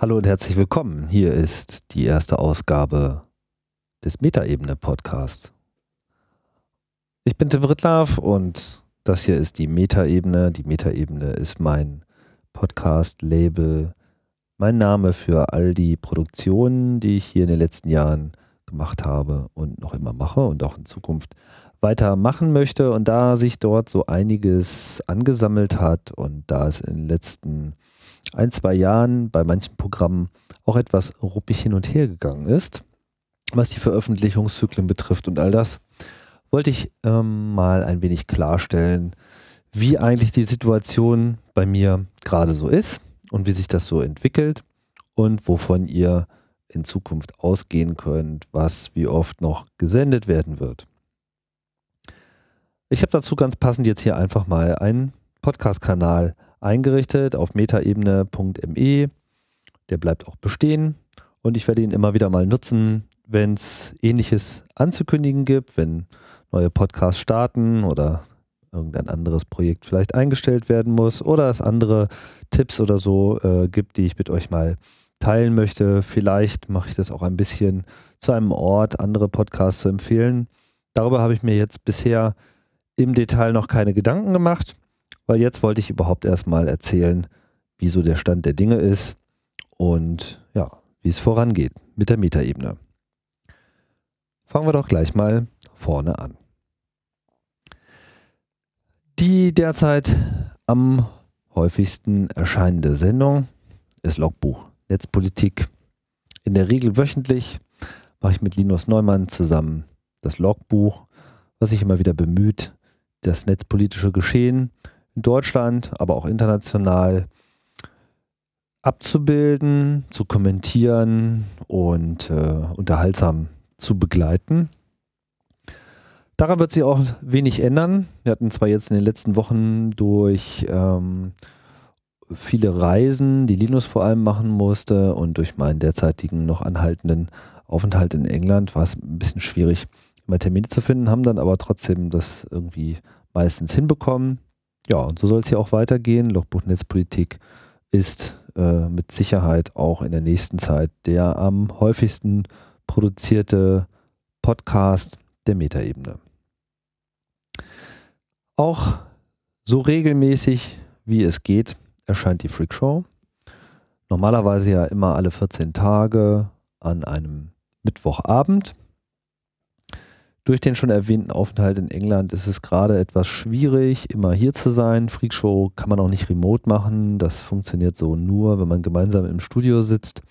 Hallo und herzlich willkommen. Hier ist die erste Ausgabe des Metaebene-Podcast. Ich bin Tim Rittlaff und das hier ist die Metaebene. Die Metaebene ist mein Podcast-Label, mein Name für all die Produktionen, die ich hier in den letzten Jahren gemacht habe und noch immer mache und auch in Zukunft weitermachen möchte. Und da sich dort so einiges angesammelt hat und da es in den letzten ein, zwei Jahren bei manchen Programmen auch etwas ruppig hin und her gegangen ist, was die Veröffentlichungszyklen betrifft und all das, wollte ich ähm, mal ein wenig klarstellen, wie eigentlich die Situation bei mir gerade so ist und wie sich das so entwickelt und wovon ihr in Zukunft ausgehen könnt, was wie oft noch gesendet werden wird. Ich habe dazu ganz passend jetzt hier einfach mal einen Podcast-Kanal eingerichtet auf metaebene.me. Der bleibt auch bestehen und ich werde ihn immer wieder mal nutzen, wenn es ähnliches anzukündigen gibt, wenn neue Podcasts starten oder irgendein anderes Projekt vielleicht eingestellt werden muss oder es andere Tipps oder so äh, gibt, die ich mit euch mal teilen möchte. Vielleicht mache ich das auch ein bisschen zu einem Ort, andere Podcasts zu empfehlen. Darüber habe ich mir jetzt bisher im Detail noch keine Gedanken gemacht weil jetzt wollte ich überhaupt erstmal erzählen, wieso der Stand der Dinge ist und ja, wie es vorangeht mit der Metaebene. Fangen wir doch gleich mal vorne an. Die derzeit am häufigsten erscheinende Sendung ist Logbuch Netzpolitik. In der Regel wöchentlich mache ich mit Linus Neumann zusammen das Logbuch, was sich immer wieder bemüht, das netzpolitische Geschehen in Deutschland, aber auch international abzubilden, zu kommentieren und äh, unterhaltsam zu begleiten. Daran wird sich auch wenig ändern. Wir hatten zwar jetzt in den letzten Wochen durch ähm, viele Reisen, die Linus vor allem machen musste und durch meinen derzeitigen noch anhaltenden Aufenthalt in England war es ein bisschen schwierig, immer Termine zu finden, haben dann aber trotzdem das irgendwie meistens hinbekommen. Ja, und so soll es hier auch weitergehen. Logbuch Netzpolitik ist äh, mit Sicherheit auch in der nächsten Zeit der am häufigsten produzierte Podcast der Metaebene. Auch so regelmäßig wie es geht erscheint die Freak Show. Normalerweise ja immer alle 14 Tage an einem Mittwochabend. Durch den schon erwähnten Aufenthalt in England ist es gerade etwas schwierig, immer hier zu sein. Freakshow kann man auch nicht remote machen. Das funktioniert so nur, wenn man gemeinsam im Studio sitzt.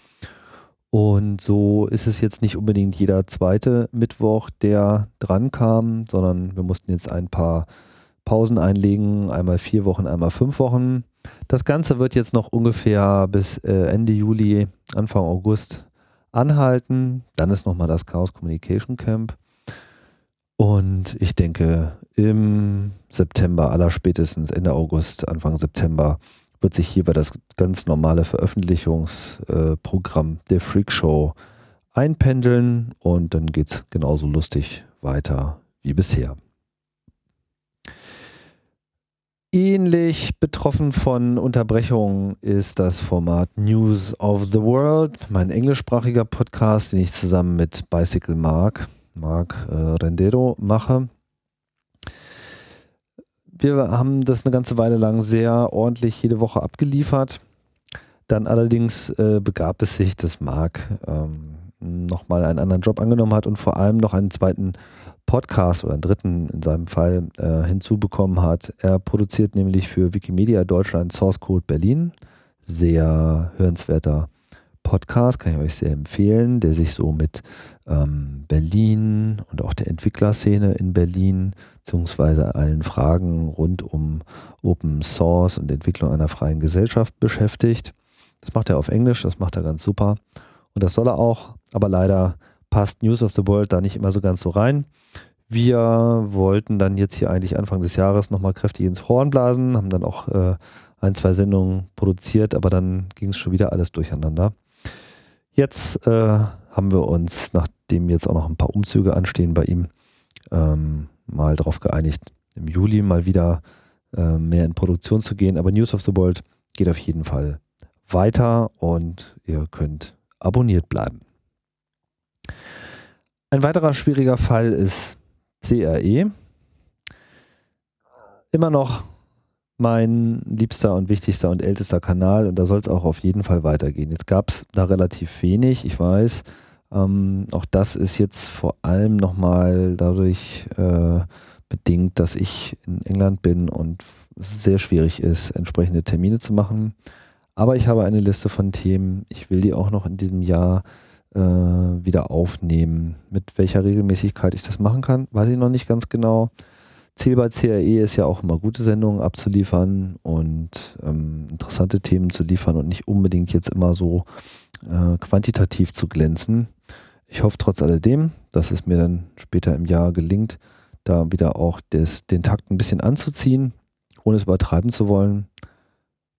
Und so ist es jetzt nicht unbedingt jeder zweite Mittwoch, der dran kam, sondern wir mussten jetzt ein paar Pausen einlegen, einmal vier Wochen, einmal fünf Wochen. Das Ganze wird jetzt noch ungefähr bis äh, Ende Juli, Anfang August anhalten. Dann ist nochmal das Chaos Communication Camp. Und ich denke, im September, aller spätestens Ende August, Anfang September, wird sich hierbei das ganz normale Veröffentlichungsprogramm der Freak Show einpendeln und dann geht es genauso lustig weiter wie bisher. Ähnlich betroffen von Unterbrechungen ist das Format News of the World, mein englischsprachiger Podcast, den ich zusammen mit Bicycle Mark Marc äh, Rendero mache. Wir haben das eine ganze Weile lang sehr ordentlich jede Woche abgeliefert. Dann allerdings äh, begab es sich, dass Marc ähm, nochmal einen anderen Job angenommen hat und vor allem noch einen zweiten Podcast oder einen dritten in seinem Fall äh, hinzubekommen hat. Er produziert nämlich für Wikimedia Deutschland Source Code Berlin. Sehr hörenswerter Podcast, kann ich euch sehr empfehlen, der sich so mit ähm, Berlin und auch der Entwicklerszene in Berlin, beziehungsweise allen Fragen rund um Open Source und Entwicklung einer freien Gesellschaft beschäftigt. Das macht er auf Englisch, das macht er ganz super. Und das soll er auch, aber leider passt News of the World da nicht immer so ganz so rein. Wir wollten dann jetzt hier eigentlich Anfang des Jahres nochmal kräftig ins Horn blasen, haben dann auch äh, ein, zwei Sendungen produziert, aber dann ging es schon wieder alles durcheinander. Jetzt äh, haben wir uns, nachdem jetzt auch noch ein paar Umzüge anstehen bei ihm, ähm, mal darauf geeinigt, im Juli mal wieder äh, mehr in Produktion zu gehen. Aber News of the World geht auf jeden Fall weiter und ihr könnt abonniert bleiben. Ein weiterer schwieriger Fall ist CRE. Immer noch mein liebster und wichtigster und ältester Kanal und da soll es auch auf jeden Fall weitergehen. Jetzt gab es da relativ wenig, ich weiß. Ähm, auch das ist jetzt vor allem nochmal dadurch äh, bedingt, dass ich in England bin und es sehr schwierig ist, entsprechende Termine zu machen. Aber ich habe eine Liste von Themen. Ich will die auch noch in diesem Jahr äh, wieder aufnehmen. Mit welcher Regelmäßigkeit ich das machen kann, weiß ich noch nicht ganz genau. Ziel bei CRE ist ja auch immer gute Sendungen abzuliefern und ähm, interessante Themen zu liefern und nicht unbedingt jetzt immer so äh, quantitativ zu glänzen. Ich hoffe trotz alledem, dass es mir dann später im Jahr gelingt, da wieder auch des, den Takt ein bisschen anzuziehen, ohne es übertreiben zu wollen.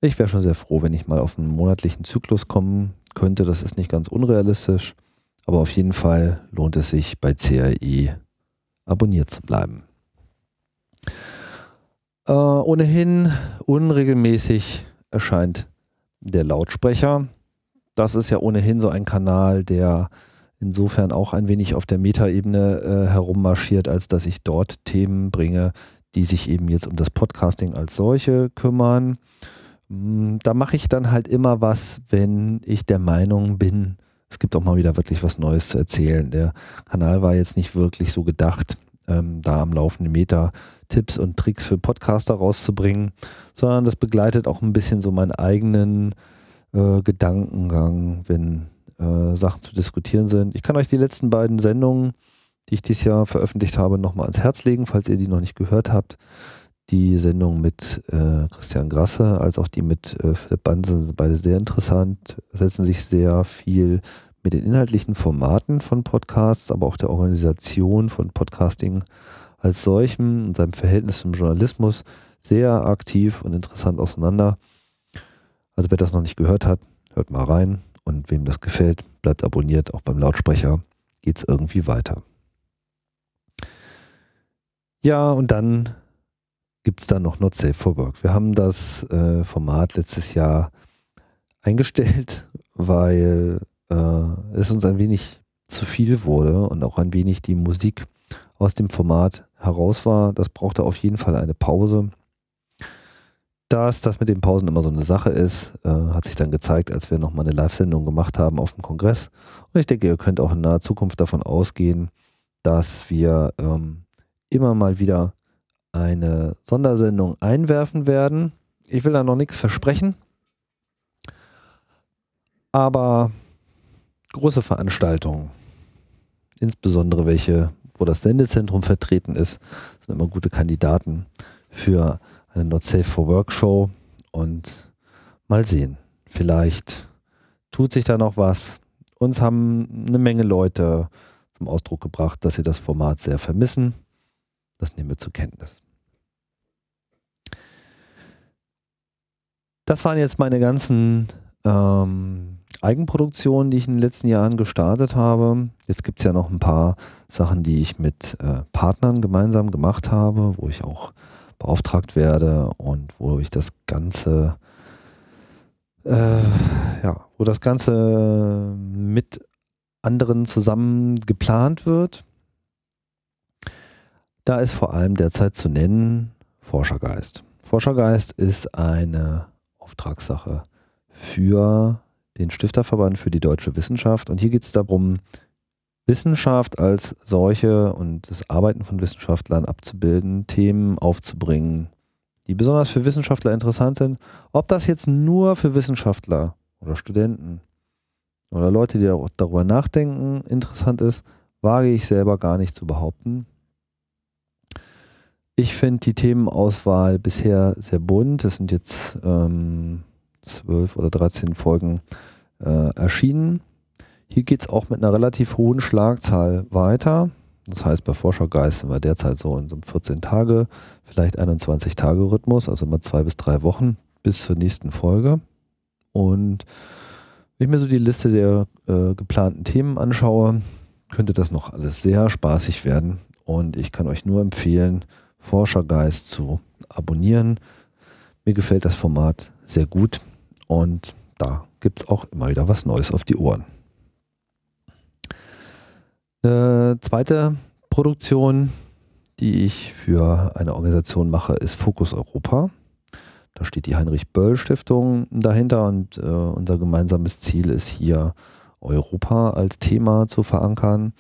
Ich wäre schon sehr froh, wenn ich mal auf einen monatlichen Zyklus kommen könnte. Das ist nicht ganz unrealistisch, aber auf jeden Fall lohnt es sich bei CRI abonniert zu bleiben. Äh, ohnehin unregelmäßig erscheint der Lautsprecher. Das ist ja ohnehin so ein Kanal, der insofern auch ein wenig auf der Metaebene äh, herummarschiert, als dass ich dort Themen bringe, die sich eben jetzt um das Podcasting als solche kümmern. Hm, da mache ich dann halt immer was, wenn ich der Meinung bin, es gibt auch mal wieder wirklich was Neues zu erzählen. Der Kanal war jetzt nicht wirklich so gedacht, ähm, da am laufenden Meter Tipps und Tricks für Podcaster rauszubringen, sondern das begleitet auch ein bisschen so meinen eigenen äh, Gedankengang, wenn äh, Sachen zu diskutieren sind. Ich kann euch die letzten beiden Sendungen, die ich dieses Jahr veröffentlicht habe, nochmal ans Herz legen, falls ihr die noch nicht gehört habt. Die Sendung mit äh, Christian Grasse als auch die mit äh, Philipp Banse sind beide sehr interessant, setzen sich sehr viel mit den inhaltlichen Formaten von Podcasts, aber auch der Organisation von Podcasting als solchem und seinem Verhältnis zum Journalismus sehr aktiv und interessant auseinander. Also wer das noch nicht gehört hat, hört mal rein. Und wem das gefällt, bleibt abonniert. Auch beim Lautsprecher geht es irgendwie weiter. Ja, und dann gibt es da noch Not Safe for Work. Wir haben das äh, Format letztes Jahr eingestellt, weil äh, es uns ein wenig zu viel wurde und auch ein wenig die Musik aus dem Format heraus war. Das brauchte auf jeden Fall eine Pause. Dass das mit den Pausen immer so eine Sache ist, äh, hat sich dann gezeigt, als wir nochmal eine Live-Sendung gemacht haben auf dem Kongress. Und ich denke, ihr könnt auch in naher Zukunft davon ausgehen, dass wir ähm, immer mal wieder eine Sondersendung einwerfen werden. Ich will da noch nichts versprechen, aber große Veranstaltungen, insbesondere welche, wo das Sendezentrum vertreten ist, sind immer gute Kandidaten für eine Not Safe for Work Show und mal sehen. Vielleicht tut sich da noch was. Uns haben eine Menge Leute zum Ausdruck gebracht, dass sie das Format sehr vermissen. Das nehmen wir zur Kenntnis. Das waren jetzt meine ganzen ähm, Eigenproduktionen, die ich in den letzten Jahren gestartet habe. Jetzt gibt es ja noch ein paar Sachen, die ich mit äh, Partnern gemeinsam gemacht habe, wo ich auch beauftragt werde und wo ich das Ganze, äh, ja, wo das Ganze mit anderen zusammen geplant wird. Da ist vor allem derzeit zu nennen Forschergeist. Forschergeist ist eine Auftragssache für den Stifterverband für die deutsche Wissenschaft. Und hier geht es darum, Wissenschaft als solche und das Arbeiten von Wissenschaftlern abzubilden, Themen aufzubringen, die besonders für Wissenschaftler interessant sind. Ob das jetzt nur für Wissenschaftler oder Studenten oder Leute, die darüber nachdenken, interessant ist, wage ich selber gar nicht zu behaupten. Ich finde die Themenauswahl bisher sehr bunt. Es sind jetzt ähm, zwölf oder dreizehn Folgen äh, erschienen. Hier geht es auch mit einer relativ hohen Schlagzahl weiter. Das heißt, bei Forschergeist sind wir derzeit so in so einem 14 Tage, vielleicht 21 Tage Rhythmus, also immer zwei bis drei Wochen bis zur nächsten Folge. Und wenn ich mir so die Liste der äh, geplanten Themen anschaue, könnte das noch alles sehr spaßig werden. Und ich kann euch nur empfehlen, Forschergeist zu abonnieren. Mir gefällt das Format sehr gut und da gibt es auch immer wieder was Neues auf die Ohren. Eine zweite Produktion, die ich für eine Organisation mache, ist Fokus Europa. Da steht die Heinrich-Böll-Stiftung dahinter und äh, unser gemeinsames Ziel ist hier, Europa als Thema zu verankern.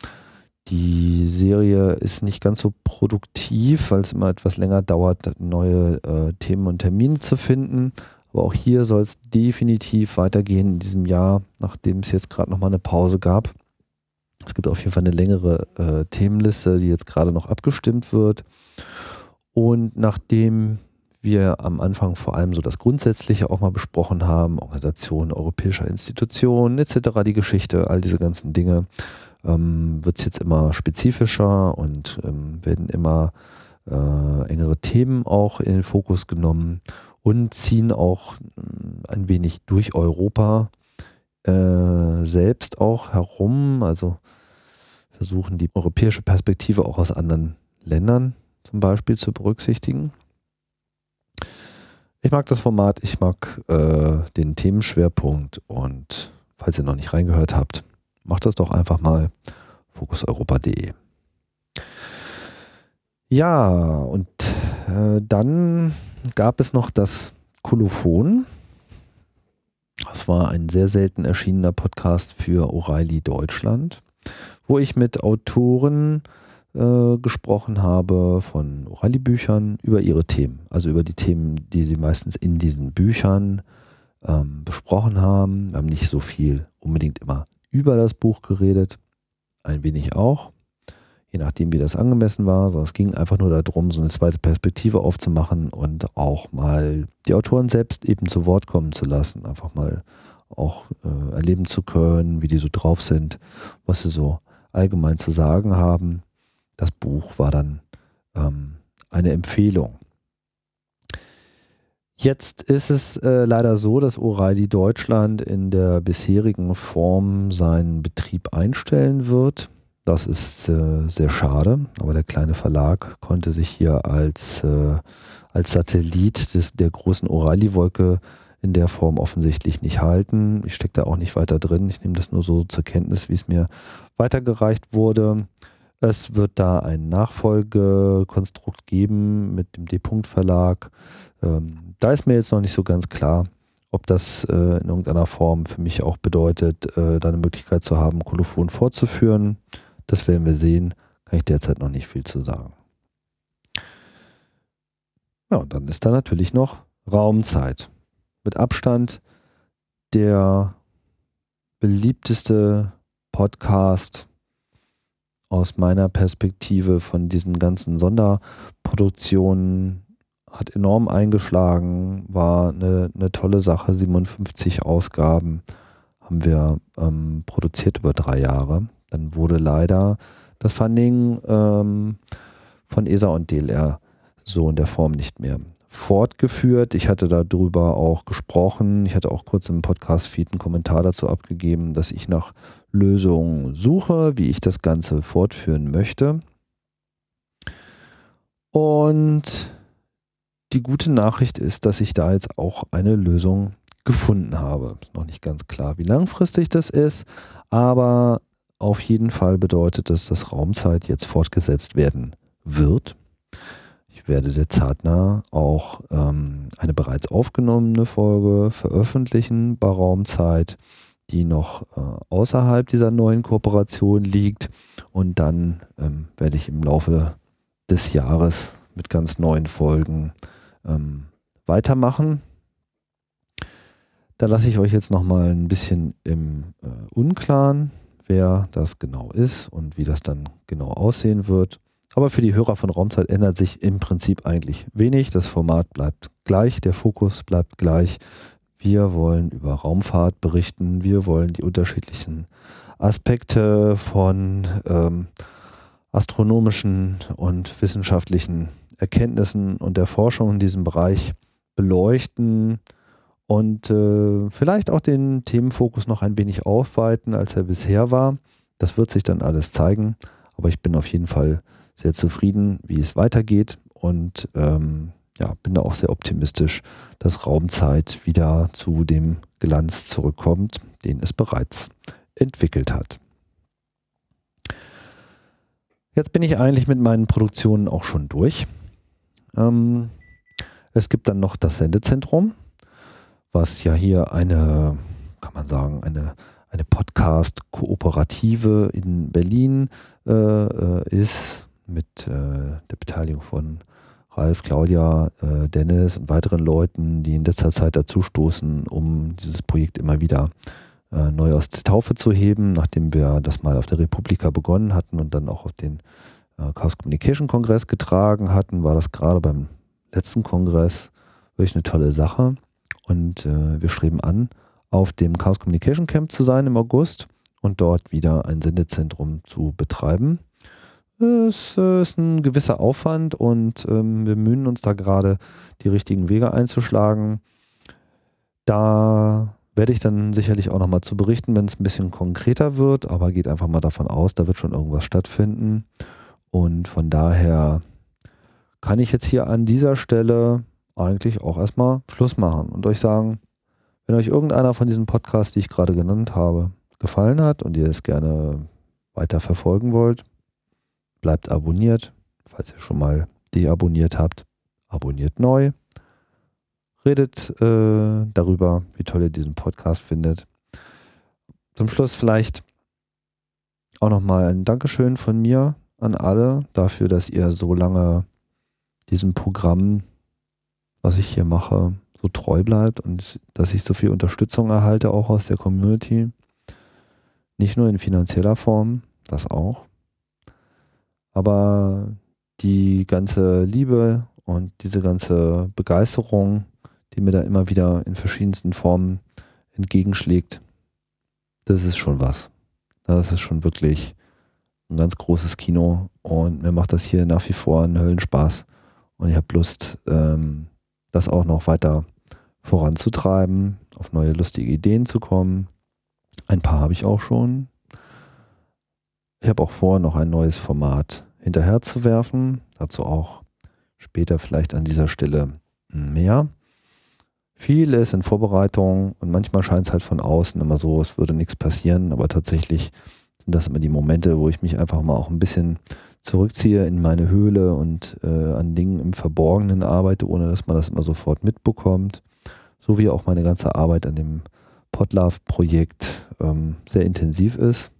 Die Serie ist nicht ganz so produktiv, weil es immer etwas länger dauert, neue äh, Themen und Termine zu finden. Aber auch hier soll es definitiv weitergehen in diesem Jahr, nachdem es jetzt gerade nochmal eine Pause gab. Es gibt auf jeden Fall eine längere äh, Themenliste, die jetzt gerade noch abgestimmt wird. Und nachdem wir am Anfang vor allem so das Grundsätzliche auch mal besprochen haben, Organisationen europäischer Institutionen etc., die Geschichte, all diese ganzen Dinge, ähm, wird es jetzt immer spezifischer und ähm, werden immer äh, engere Themen auch in den Fokus genommen und ziehen auch äh, ein wenig durch Europa äh, selbst auch herum, also versuchen die europäische Perspektive auch aus anderen Ländern zum Beispiel zu berücksichtigen. Ich mag das Format, ich mag äh, den Themenschwerpunkt und falls ihr noch nicht reingehört habt, macht das doch einfach mal fokuseuropa.de. Ja, und äh, dann gab es noch das Kolophon. Das war ein sehr selten erschienener Podcast für O'Reilly Deutschland, wo ich mit Autoren äh, gesprochen habe von O'Reilly-Büchern über ihre Themen, also über die Themen, die sie meistens in diesen Büchern ähm, besprochen haben. Wir haben nicht so viel unbedingt immer über das Buch geredet, ein wenig auch, je nachdem, wie das angemessen war. Sondern es ging einfach nur darum, so eine zweite Perspektive aufzumachen und auch mal die Autoren selbst eben zu Wort kommen zu lassen, einfach mal auch äh, erleben zu können, wie die so drauf sind, was sie so allgemein zu sagen haben. Das Buch war dann ähm, eine Empfehlung. Jetzt ist es äh, leider so, dass O'Reilly Deutschland in der bisherigen Form seinen Betrieb einstellen wird. Das ist äh, sehr schade, aber der kleine Verlag konnte sich hier als, äh, als Satellit des, der großen O'Reilly-Wolke in der Form offensichtlich nicht halten. Ich stecke da auch nicht weiter drin. Ich nehme das nur so zur Kenntnis, wie es mir weitergereicht wurde. Es wird da ein Nachfolgekonstrukt geben mit dem D-Punkt Verlag. Ähm, da ist mir jetzt noch nicht so ganz klar, ob das äh, in irgendeiner Form für mich auch bedeutet, äh, da eine Möglichkeit zu haben, Kolophon fortzuführen. Das werden wir sehen. Kann ich derzeit noch nicht viel zu sagen. Ja, und dann ist da natürlich noch Raumzeit. Mit Abstand der beliebteste Podcast aus meiner Perspektive von diesen ganzen Sonderproduktionen hat enorm eingeschlagen, war eine, eine tolle Sache. 57 Ausgaben haben wir ähm, produziert über drei Jahre. Dann wurde leider das Funding ähm, von ESA und DLR so in der Form nicht mehr fortgeführt. Ich hatte darüber auch gesprochen. Ich hatte auch kurz im Podcast-Feed einen Kommentar dazu abgegeben, dass ich nach Lösungen suche, wie ich das Ganze fortführen möchte. Und die gute Nachricht ist, dass ich da jetzt auch eine Lösung gefunden habe. Ist noch nicht ganz klar, wie langfristig das ist, aber auf jeden Fall bedeutet das, dass Raumzeit jetzt fortgesetzt werden wird. Ich werde sehr zeitnah auch ähm, eine bereits aufgenommene Folge veröffentlichen bei Raumzeit, die noch äh, außerhalb dieser neuen Kooperation liegt. Und dann ähm, werde ich im Laufe des Jahres mit ganz neuen Folgen ähm, weitermachen. Da lasse ich euch jetzt nochmal ein bisschen im äh, Unklaren, wer das genau ist und wie das dann genau aussehen wird. Aber für die Hörer von Raumzeit ändert sich im Prinzip eigentlich wenig. Das Format bleibt gleich, der Fokus bleibt gleich. Wir wollen über Raumfahrt berichten. Wir wollen die unterschiedlichen Aspekte von ähm, astronomischen und wissenschaftlichen Erkenntnissen und der Forschung in diesem Bereich beleuchten und äh, vielleicht auch den Themenfokus noch ein wenig aufweiten, als er bisher war. Das wird sich dann alles zeigen, aber ich bin auf jeden Fall sehr zufrieden, wie es weitergeht und ähm, ja, bin da auch sehr optimistisch, dass Raumzeit wieder zu dem Glanz zurückkommt, den es bereits entwickelt hat. Jetzt bin ich eigentlich mit meinen Produktionen auch schon durch. Ähm, es gibt dann noch das Sendezentrum, was ja hier eine, kann man sagen, eine, eine Podcast-Kooperative in Berlin äh, äh ist mit äh, der Beteiligung von Ralf, Claudia, äh, Dennis und weiteren Leuten, die in letzter Zeit dazustoßen, um dieses Projekt immer wieder äh, neu aus der Taufe zu heben, nachdem wir das mal auf der Republika begonnen hatten und dann auch auf den äh, Chaos Communication Kongress getragen hatten, war das gerade beim letzten Kongress wirklich eine tolle Sache. Und äh, wir streben an, auf dem Chaos Communication Camp zu sein im August und dort wieder ein Sendezentrum zu betreiben. Es ist ein gewisser Aufwand und ähm, wir mühen uns da gerade die richtigen Wege einzuschlagen. Da werde ich dann sicherlich auch nochmal zu berichten, wenn es ein bisschen konkreter wird, aber geht einfach mal davon aus, da wird schon irgendwas stattfinden. Und von daher kann ich jetzt hier an dieser Stelle eigentlich auch erstmal Schluss machen und euch sagen, wenn euch irgendeiner von diesen Podcasts, die ich gerade genannt habe, gefallen hat und ihr es gerne weiter verfolgen wollt, bleibt abonniert. Falls ihr schon mal deabonniert habt, abonniert neu. Redet äh, darüber, wie toll ihr diesen Podcast findet. Zum Schluss vielleicht auch nochmal ein Dankeschön von mir an alle dafür, dass ihr so lange diesem Programm, was ich hier mache, so treu bleibt und dass ich so viel Unterstützung erhalte, auch aus der Community. Nicht nur in finanzieller Form, das auch, aber die ganze Liebe und diese ganze Begeisterung, die mir da immer wieder in verschiedensten Formen entgegenschlägt, das ist schon was. Das ist schon wirklich ein ganz großes Kino und mir macht das hier nach wie vor einen Höllenspaß und ich habe Lust, ähm, das auch noch weiter voranzutreiben, auf neue lustige Ideen zu kommen. Ein paar habe ich auch schon. Ich habe auch vor, noch ein neues Format hinterher zu werfen. Dazu auch später vielleicht an dieser Stelle mehr. Viel ist in Vorbereitung und manchmal scheint es halt von außen immer so, es würde nichts passieren, aber tatsächlich sind das immer die Momente, wo ich mich einfach mal auch ein bisschen zurückziehe in meine Höhle und äh, an Dingen im Verborgenen arbeite, ohne dass man das immer sofort mitbekommt. So wie auch meine ganze Arbeit an dem Podlove-Projekt ähm, sehr intensiv ist.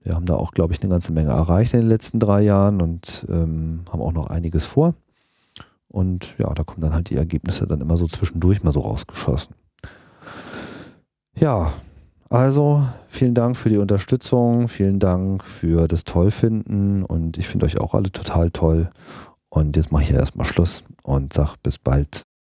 Wir haben da auch, glaube ich, eine ganze Menge erreicht in den letzten drei Jahren und ähm, haben auch noch einiges vor. Und ja, da kommen dann halt die Ergebnisse dann immer so zwischendurch mal so rausgeschossen. Ja, also vielen Dank für die Unterstützung, vielen Dank für das Tollfinden und ich finde euch auch alle total toll. Und jetzt mache ich ja erstmal Schluss und sage bis bald.